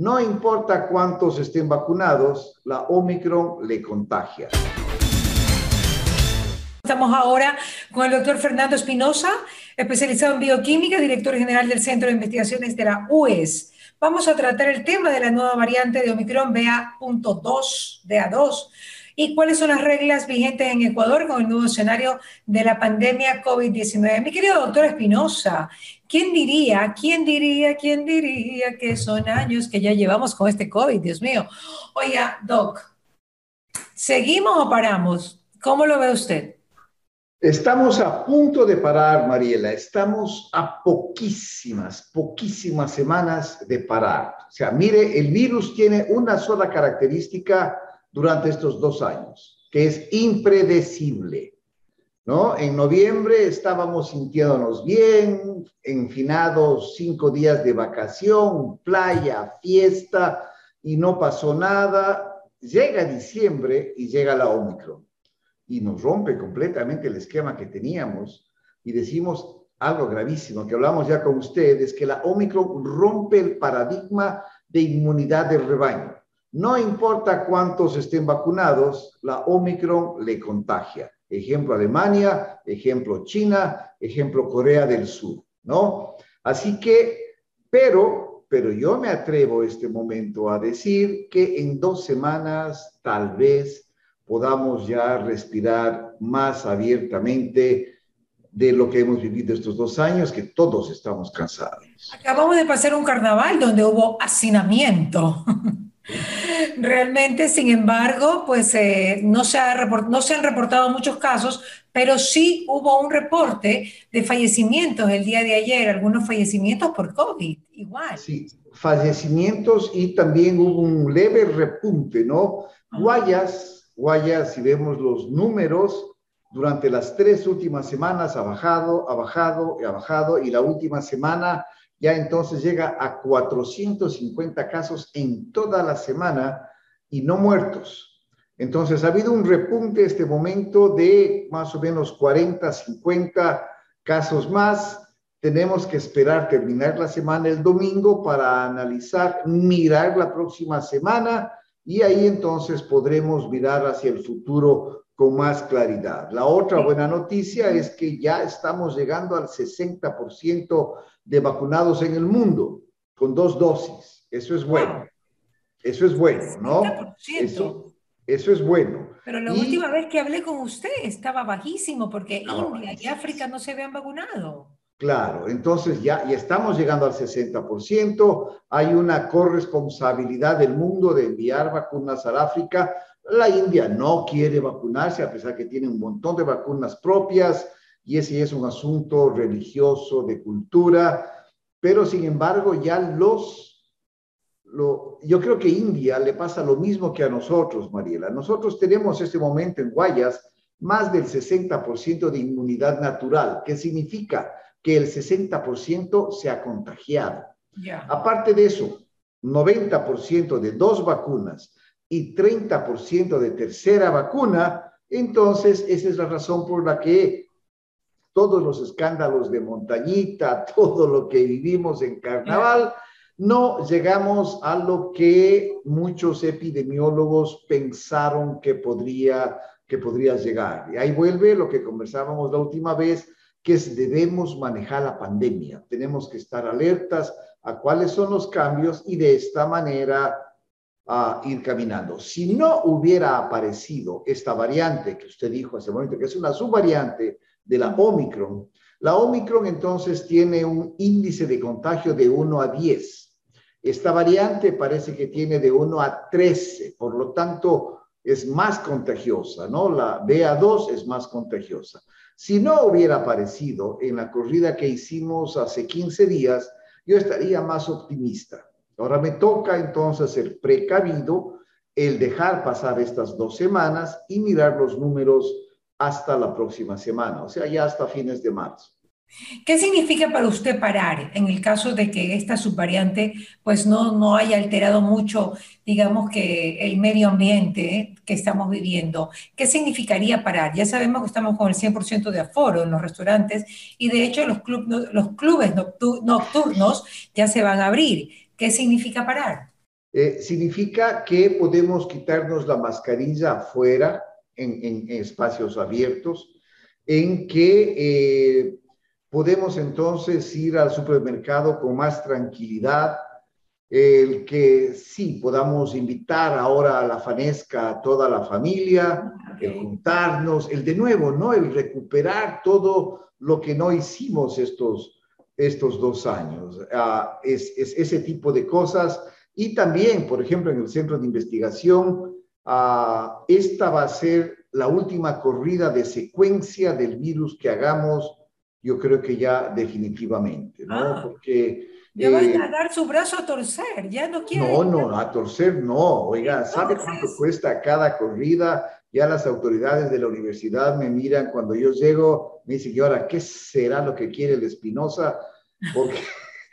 No importa cuántos estén vacunados, la Omicron le contagia. Estamos ahora con el doctor Fernando Espinosa, especializado en bioquímica, director general del Centro de Investigaciones de la UES. Vamos a tratar el tema de la nueva variante de Omicron BA.2, BA2, y cuáles son las reglas vigentes en Ecuador con el nuevo escenario de la pandemia COVID-19. Mi querido doctor Espinosa, ¿quién diría, quién diría, quién diría que son años que ya llevamos con este COVID, Dios mío? Oiga, doc, ¿seguimos o paramos? ¿Cómo lo ve usted? Estamos a punto de parar, Mariela. Estamos a poquísimas, poquísimas semanas de parar. O sea, mire, el virus tiene una sola característica durante estos dos años, que es impredecible. ¿no? En noviembre estábamos sintiéndonos bien, enfinados cinco días de vacación, playa, fiesta, y no pasó nada. Llega diciembre y llega la Omicron y nos rompe completamente el esquema que teníamos y decimos algo gravísimo que hablamos ya con ustedes, que la Omicron rompe el paradigma de inmunidad del rebaño. No importa cuántos estén vacunados, la Omicron le contagia. Ejemplo Alemania, ejemplo China, ejemplo Corea del Sur, ¿no? Así que, pero, pero yo me atrevo este momento a decir que en dos semanas tal vez podamos ya respirar más abiertamente de lo que hemos vivido estos dos años, que todos estamos cansados. Acabamos de pasar un carnaval donde hubo hacinamiento. Realmente, sin embargo, pues eh, no, se ha no se han reportado muchos casos, pero sí hubo un reporte de fallecimientos el día de ayer, algunos fallecimientos por COVID, igual. Sí, fallecimientos y también hubo un leve repunte, ¿no? Guayas, Guayas, si vemos los números, durante las tres últimas semanas ha bajado, ha bajado, ha bajado, y la última semana ya entonces llega a 450 casos en toda la semana y no muertos. Entonces ha habido un repunte este momento de más o menos 40, 50 casos más. Tenemos que esperar terminar la semana el domingo para analizar, mirar la próxima semana y ahí entonces podremos mirar hacia el futuro con más claridad. La otra buena noticia es que ya estamos llegando al 60% de vacunados en el mundo con dos dosis. Eso es bueno. Eso es bueno, ¿no? Eso, eso es bueno. Pero la última vez que hablé con usted estaba bajísimo porque India y África no se habían vacunado. Claro, entonces ya, ya estamos llegando al 60%, hay una corresponsabilidad del mundo de enviar vacunas al África, la India no quiere vacunarse a pesar que tiene un montón de vacunas propias y ese es un asunto religioso, de cultura, pero sin embargo ya los, lo, yo creo que India le pasa lo mismo que a nosotros, Mariela. Nosotros tenemos este momento en Guayas más del 60% de inmunidad natural, que significa que el 60% se ha contagiado. Aparte de eso, 90% de dos vacunas y 30% de tercera vacuna, entonces esa es la razón por la que todos los escándalos de montañita, todo lo que vivimos en carnaval, no llegamos a lo que muchos epidemiólogos pensaron que podría, que podría llegar. Y ahí vuelve lo que conversábamos la última vez, que debemos manejar la pandemia. Tenemos que estar alertas a cuáles son los cambios y de esta manera a ir caminando. Si no hubiera aparecido esta variante que usted dijo hace un momento, que es una subvariante de la Omicron, la Omicron entonces tiene un índice de contagio de 1 a 10. Esta variante parece que tiene de 1 a 13, por lo tanto es más contagiosa, ¿no? La BA2 es más contagiosa. Si no hubiera aparecido en la corrida que hicimos hace 15 días, yo estaría más optimista Ahora me toca entonces ser precavido, el dejar pasar estas dos semanas y mirar los números hasta la próxima semana, o sea, ya hasta fines de marzo. ¿Qué significa para usted parar en el caso de que esta subvariante pues no, no haya alterado mucho, digamos que el medio ambiente que estamos viviendo? ¿Qué significaría parar? Ya sabemos que estamos con el 100% de aforo en los restaurantes y de hecho los, club, los clubes nocturnos ya se van a abrir. ¿Qué significa parar? Eh, significa que podemos quitarnos la mascarilla afuera, en, espacios abiertos, en que eh, podemos entonces ir al supermercado con más tranquilidad, el que sí podamos invitar ahora a la fanesca a toda la familia, el juntarnos, el de nuevo, ¿no? El recuperar todo lo que no hicimos estos, estos dos años. Ah, es, ese tipo de cosas. Y también, por ejemplo, en el centro de investigación, ah, esta va a ser la última corrida de secuencia del virus que hagamos, yo creo que ya definitivamente, ¿no? Ah. Porque ya van a eh, dar su brazo a torcer, ya no quieren. No, no, a torcer no. Oiga, ¿sabe cuánto cuesta cada corrida? Ya las autoridades de la universidad me miran cuando yo llego, me dicen, ¿y ahora qué será lo que quiere el Espinosa? Porque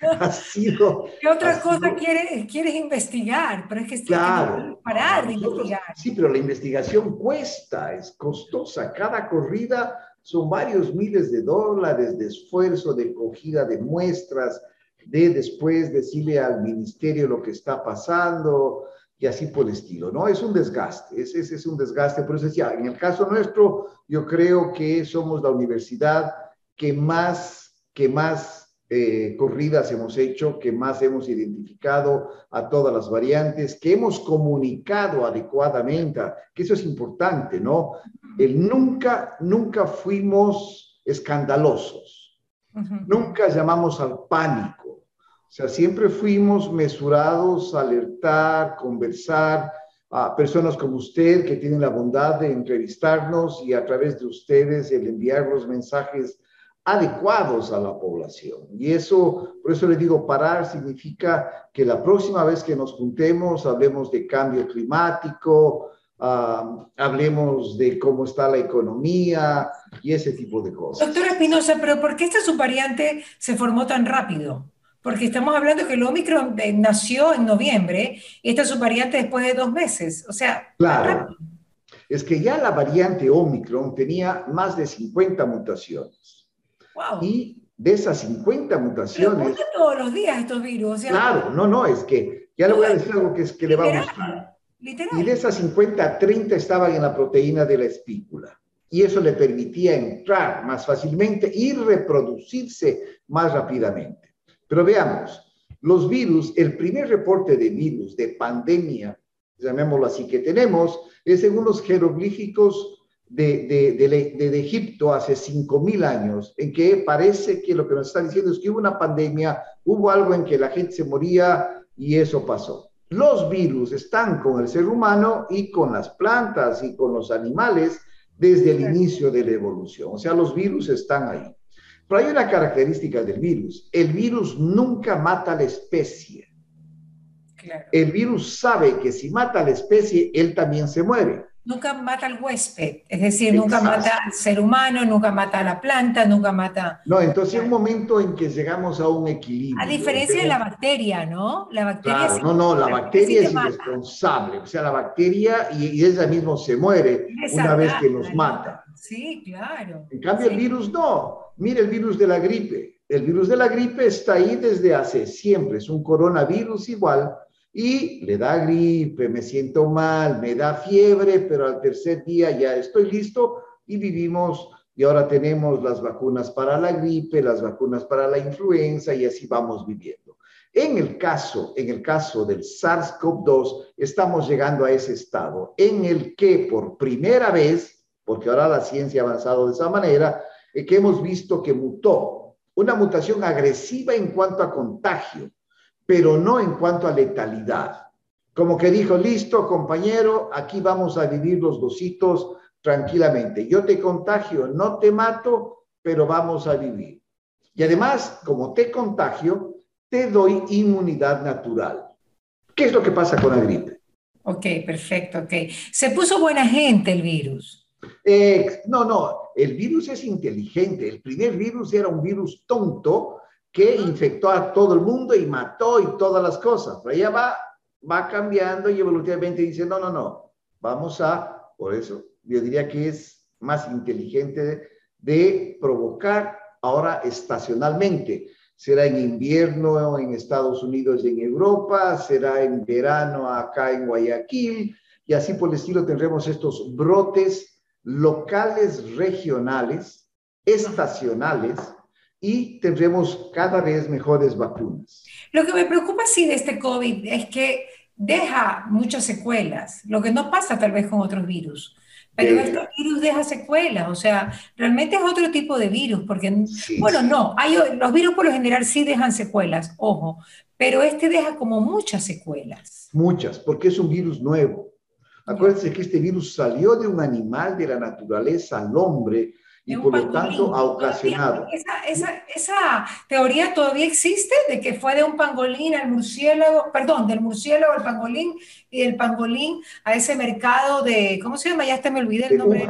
ha sido... ¿Qué otra cosa quieres, quieres investigar? Pero es que claro, parar de investigar. Sí, pero la investigación cuesta, es costosa. Cada corrida son varios miles de dólares de esfuerzo, de cogida de muestras, de después decirle al ministerio lo que está pasando y así por el estilo, ¿no? Es un desgaste, ese es, es, un desgaste, por eso decía, en el caso nuestro, yo creo que somos la universidad que más, que más eh, corridas hemos hecho, que más hemos identificado a todas las variantes, que hemos comunicado adecuadamente, que eso es importante, ¿no? El nunca, nunca fuimos escandalosos, nunca llamamos al pánico sea, siempre fuimos mesurados, alertar, conversar a personas como usted que tienen la bondad de entrevistarnos y a través de ustedes el enviar los mensajes adecuados a la población. Y eso, por eso le digo, parar significa que la próxima vez que nos juntemos hablemos de cambio climático, ah, hablemos de cómo está la economía y ese tipo de cosas. Doctora Espinosa, pero ¿por qué esta subvariante se formó tan rápido? Porque estamos hablando que el Omicron nació en noviembre y esta subvariante después de dos meses. O sea, claro. Es que ya la variante Omicron tenía más de 50 mutaciones. Wow. Y de esas 50 mutaciones. Pero todos los días estos virus. claro, no, no, es que ya le voy a decir algo que, es, que le va a gustar. Literal. Y de esas 50, 30 estaban en la proteína de la espícula. Y eso le permitía entrar más fácilmente y reproducirse más rápidamente. Pero veamos, los virus, el primer reporte de virus, de pandemia, llamémoslo así, que tenemos, es según los jeroglíficos de, de, Egipto hace 5.000 años, en que parece que lo que nos está diciendo es que hubo una pandemia, hubo algo en que la gente se moría y eso pasó. Los virus están con el ser humano y con las plantas y con los animales desde el inicio de la evolución. O sea, los virus están ahí. Pero hay una característica del virus. El virus nunca mata a la especie. El virus sabe que si mata a la especie, él también se muere. Nunca mata al huésped, es decir, nunca mata al ser humano, nunca mata a la planta, nunca mata... No, entonces hay un momento en que llegamos a un equilibrio. A diferencia de la bacteria, ¿no? La bacteria claro, no, no, la bacteria es irresponsable, o sea, la bacteria y, ella mismo se muere una vez que nos mata. Sí, claro. En cambio, el virus no. Mire el virus de la gripe. El virus de la gripe está ahí desde hace siempre. Es un coronavirus igual y le da gripe, me siento mal, me da fiebre, pero al tercer día ya estoy listo y vivimos y ahora tenemos las vacunas para la gripe, las vacunas para la influenza y así vamos viviendo. En el caso, en el caso del SARS-CoV-2 estamos llegando a ese estado en el que por primera vez, porque ahora la ciencia ha avanzado de esa manera, que hemos visto que mutó, una mutación agresiva en cuanto a contagio, pero no en cuanto a letalidad. Como que dijo, listo, compañero, aquí vamos a vivir los dositos tranquilamente. Yo te contagio, no te mato, pero vamos a vivir. Y además, como te contagio, te doy inmunidad natural. ¿Qué es lo que pasa con la gripe? Ok, perfecto, ok. Se puso buena gente el virus. Eh, no, no, el virus es inteligente. El primer virus era un virus tonto que infectó a todo el mundo y mató y todas las cosas. Pero ella va, va cambiando y evolutivamente dice, no, no, no, vamos a, por eso yo diría que es más inteligente de, provocar ahora estacionalmente. será en invierno en Estados Unidos y en Europa, será en verano acá en Guayaquil, y así por el estilo tendremos estos brotes locales, regionales, estacionales, y tendremos cada vez mejores vacunas. Lo que me preocupa sí de este COVID es que deja muchas secuelas, lo que no pasa tal vez con otros virus. Pero este virus deja secuelas, o sea, realmente es otro tipo de virus, porque, bueno, no, hay, los virus por lo general sí dejan secuelas, ojo, pero este deja como muchas secuelas. Muchas, porque es un virus nuevo. Acuérdense que este virus salió de un animal de la naturaleza al hombre y por lo tanto ha ocasionado. Esa, esa, teoría todavía existe de que fue de un pangolín al murciélago, perdón, del murciélago al pangolín y del pangolín a ese mercado de, ¿cómo se llama? Ya hasta me olvidé el nombre.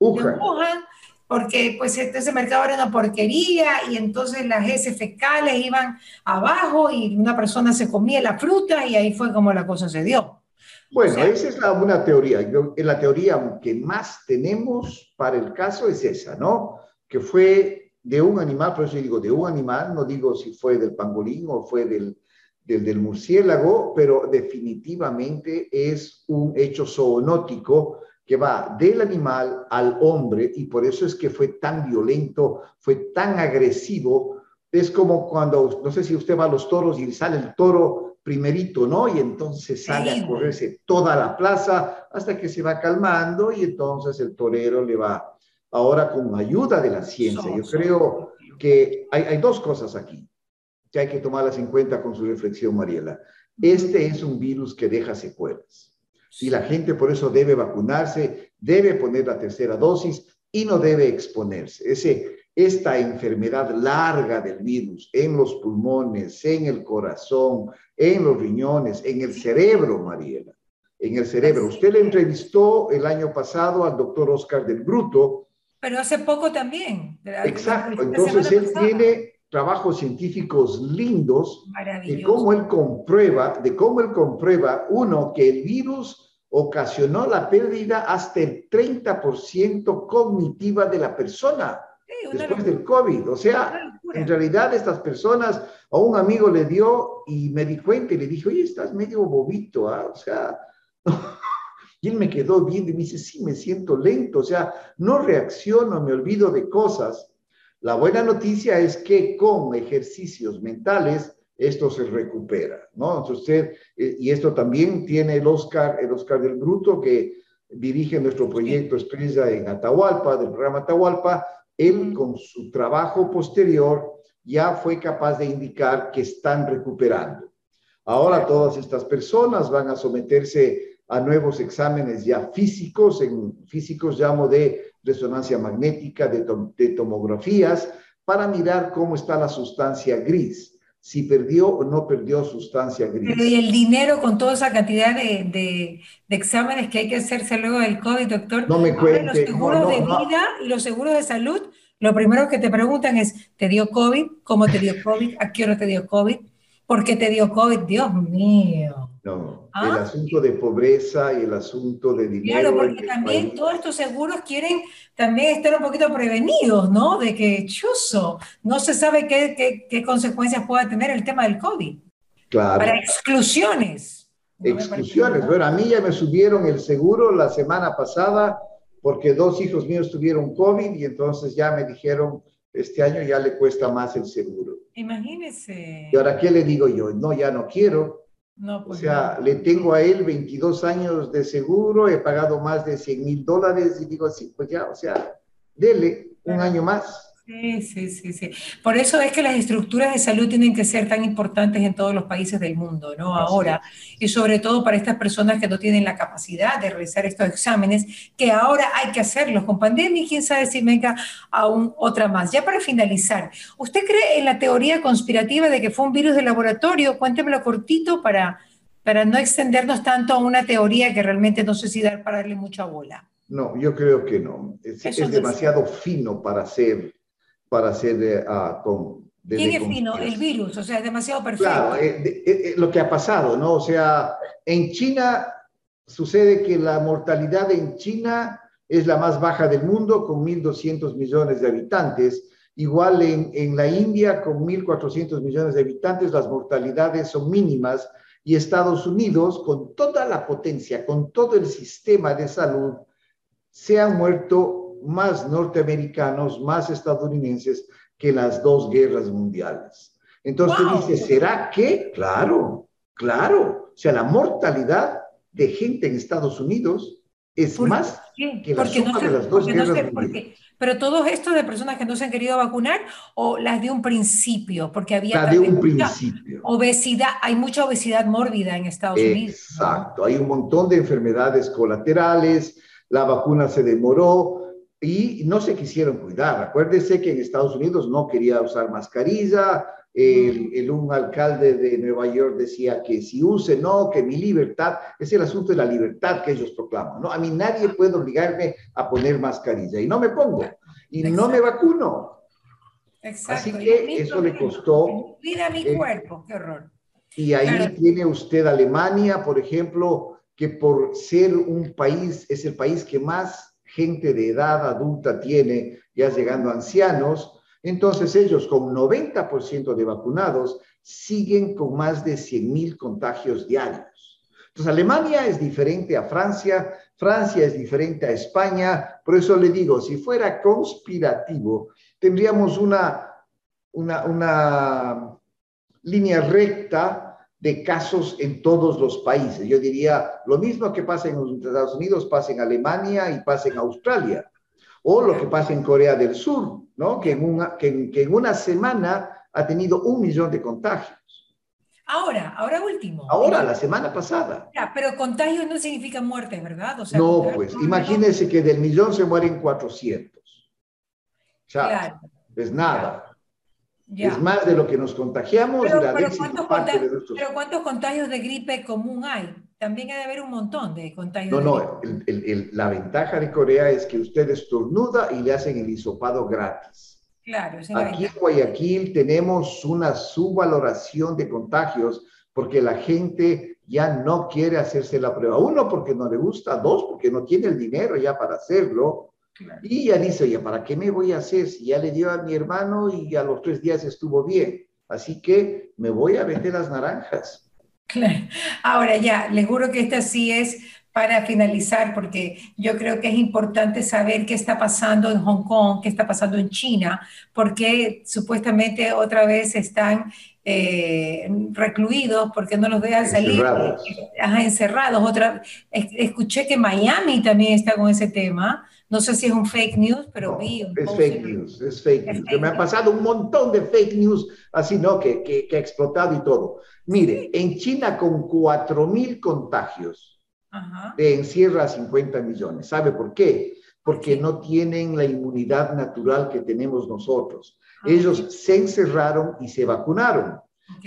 Wuhan. Wuhan. porque pues este, ese mercado era una porquería y entonces las heces fecales iban abajo y una persona se comía la fruta y ahí fue como la cosa se dio. Bueno, esa es una teoría. La teoría que más tenemos para el caso es esa, ¿no? Que fue de un animal, por eso digo de un animal, no digo si fue del pangolín o fue del, del, del murciélago, pero definitivamente es un hecho zoonótico que va del animal al hombre y por eso es que fue tan violento, fue tan agresivo. Es como cuando, no sé si usted va a los toros y sale el toro primerito, ¿no? Y entonces sale a correrse toda la plaza hasta que se va calmando y entonces el torero le va, ahora con ayuda de la ciencia. Yo creo que hay, hay dos cosas aquí que hay que tomarlas en cuenta con su reflexión, Mariela. Este es un virus que deja secuelas. Y la gente por eso debe vacunarse, debe poner la tercera dosis y no debe exponerse. Ese, esta enfermedad larga del virus en los pulmones, en el corazón, en los riñones, en el cerebro, Mariela, en el cerebro. Usted le entrevistó el año pasado al doctor Oscar del Bruto. Pero hace poco también. Exacto, entonces él tiene trabajos científicos lindos de cómo él comprueba, de cómo él comprueba, uno, que el virus ocasionó la pérdida hasta el 30% cognitiva de la persona después del COVID. O sea, en realidad estas personas, a un amigo le dio y me di cuenta y le dije, oye, estás medio bobito, ¿ah? O sea, y él me quedó viendo y me dice, sí, me siento lento, o sea, no reacciono, me olvido de cosas. La buena noticia es que con ejercicios mentales esto se recupera, ¿no? Entonces usted, eh, y esto también tiene el Oscar, el Oscar del Bruto, que dirige nuestro proyecto Expresa en Atahualpa, del programa Atahualpa, él con su trabajo posterior ya fue capaz de indicar que están recuperando. Ahora todas estas personas van a someterse a nuevos exámenes ya físicos, en físicos llamo de resonancia magnética, de, tomografías, para mirar cómo está la sustancia gris, si perdió o no perdió sustancia gris. y el dinero con toda esa cantidad de, exámenes que hay que hacerse luego del COVID, doctor. No me cuente. Los seguros de vida y los seguros de salud, lo primero que te preguntan es, ¿te dio COVID? ¿Cómo te dio COVID? ¿A qué hora te dio COVID? ¿Por qué te dio COVID? Dios mío. No, el ah. asunto de pobreza y el asunto de dinero. Claro, porque también todos estos seguros quieren también estar un poquito prevenidos, ¿no? De que, chuzo, no se sabe qué, qué, consecuencias pueda tener el tema del COVID. Claro. Para exclusiones. exclusiones. Bueno, a mí ya me subieron el seguro la semana pasada porque dos hijos míos tuvieron COVID y entonces ya me dijeron, este año ya le cuesta más el seguro. Imagínese. ¿Y ahora qué le digo yo? No, ya no quiero no, pues o sea, le tengo a él 22 años de seguro, he pagado más de 100 mil dólares y digo, sí, pues ya, o sea, dele un año más. Sí, sí, sí, sí. Por eso es que las estructuras de salud tienen que ser tan importantes en todos los países del mundo, ¿no? ahora, y sobre todo para estas personas que no tienen la capacidad de realizar estos exámenes, que ahora hay que hacerlos con pandemia y quién sabe si venga aún otra más. Ya para finalizar, ¿usted cree en la teoría conspirativa de que fue un virus de laboratorio? Cuéntemelo cortito para, para no extendernos tanto a una teoría que realmente no sé si dar para darle mucha bola. No, yo creo que no. Es, es demasiado fino para ser para hacer eh, con... ¿Quién es fino? El virus, o sea, es demasiado perfecto. Claro, eh, eh, lo que ha pasado, ¿no? O sea, en China sucede que la mortalidad en China es la más baja del mundo, con 1.200 millones de habitantes, Igual en, en la India, con 1.400 millones de habitantes, las mortalidades son mínimas y Estados Unidos, con toda la potencia, con todo el sistema de salud, se han muerto más norteamericanos, más estadounidenses que las dos guerras mundiales. Entonces dice, ¿será que? Claro, claro. O sea, la mortalidad de gente en Estados Unidos es más que la suma de las dos guerras mundiales. Pero todos estos de personas que no se han querido vacunar o las de un principio, porque había de un principio. obesidad, hay mucha obesidad mórbida en Estados Unidos. Exacto, hay un montón de enfermedades colaterales, la vacuna se demoró y no se quisieron cuidar. Acuérdese que en Estados Unidos no quería usar mascarilla, el, un alcalde de Nueva York decía que si use, no, que mi libertad, es el asunto de la libertad que ellos proclaman, ¿no? A mí nadie puede obligarme a poner mascarilla y no me pongo y no me vacuno. Exacto. Así que eso le costó. Cuida mi eh, cuerpo, qué horror. Y ahí tiene usted Alemania, por ejemplo, que por ser un país, es el país que más gente de edad adulta tiene, ya llegando a ancianos, entonces ellos con 90% de vacunados siguen con más de 100.000 contagios diarios. Entonces Alemania es diferente a Francia, Francia es diferente a España, por eso le digo, si fuera conspirativo, tendríamos una, una, una línea recta de casos en todos los países. Yo diría, lo mismo que pasa en los Estados Unidos, pasa en Alemania y pasa en Australia. O lo que pasa en Corea del Sur, ¿no? Que en una, que, en una semana ha tenido un millón de contagios. Ahora, ahora último. Ahora, la semana pasada. Ya, pero contagios no significa muerte, ¿verdad? no, pues imagínense que del millón se mueren 400. O sea, claro. es nada. Es más de lo que nos contagiamos pero, pero ¿cuántos contagios de gripe común hay? también ha de haber un montón de contagios. No, no, la ventaja de Corea es que usted estornuda y le hacen el hisopado gratis. Claro, Aquí en Guayaquil tenemos una subvaloración de contagios porque la gente ya no quiere hacerse la prueba. Uno, porque no le gusta. Dos, porque no tiene el dinero ya para hacerlo. Y ya dice, ya, ¿para qué me voy a hacer si ya le dio a mi hermano y a los tres días estuvo bien? Así que me voy a vender las naranjas. Ahora ya, les juro que esta sí es para finalizar, porque yo creo que es importante saber qué está pasando en Hong Kong, qué está pasando en China, porque supuestamente otra vez están eh, recluidos, porque no los dejan salir, encerrados. encerrados. Otra, escuché que Miami también está con ese tema. No sé si es un fake news, pero vi Es fake news, es fake news. me han pasado un montón de fake news así, ¿no? Que, que, que ha explotado y todo. Mire, en China con 4 mil contagios de encierra a 50 millones. ¿Sabe por qué? Porque no tienen la inmunidad natural que tenemos nosotros. Ah, Ellos se encerraron y se vacunaron.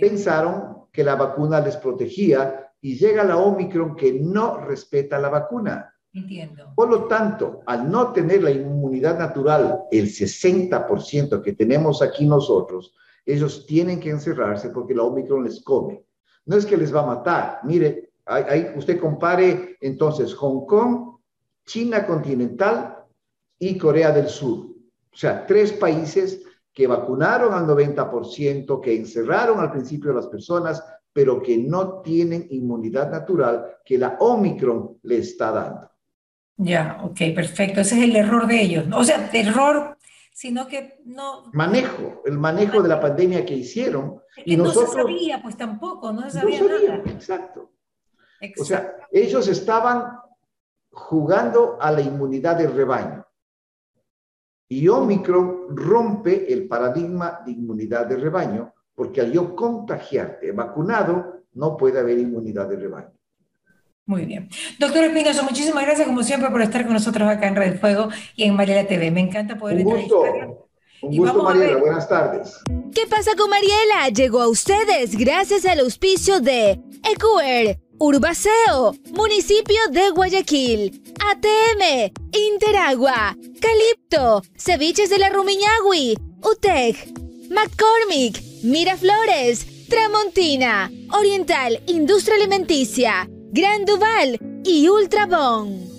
Pensaron que la vacuna les protegía y llega la Omicron que no respeta la vacuna. Entiendo. Por lo tanto, al no tener la inmunidad natural, el 60% que tenemos aquí nosotros, ellos tienen que encerrarse porque la Omicron les come. No es que les va a matar. Mire, ahí, usted compare entonces Hong Kong, China continental y Corea del Sur. O sea, tres países que vacunaron al 90%, que encerraron al principio a las personas, pero que no tienen inmunidad natural que la Omicron le está dando. Ya, ok, perfecto. Ese es el error de ellos. O sea, error sino que no... Manejo, el manejo de la pandemia que hicieron. y nosotros, no se sabía, pues tampoco, no se sabía nada. Exacto. exacto. O sea, ellos estaban jugando a la inmunidad del rebaño. Y Omicron rompe el paradigma de inmunidad de rebaño, porque al yo contagiarte vacunado, no puede haber inmunidad de rebaño. Muy bien. Doctor Espinosa, muchísimas gracias como siempre por estar con nosotros acá en Red Fuego y en Mariela TV. Me encanta poder Un gusto. Un gusto, Mariela. Buenas tardes. ¿Qué pasa con Mariela? Llegó a ustedes gracias al auspicio de Ecuer, Urbaceo, Municipio de Guayaquil, ATM, Interagua, Calipto, Ceviches de la Rumiñahui, UTEC, McCormick, Miraflores, Tramontina, Oriental Industria Alimenticia, Gran Duval y Ultrabón.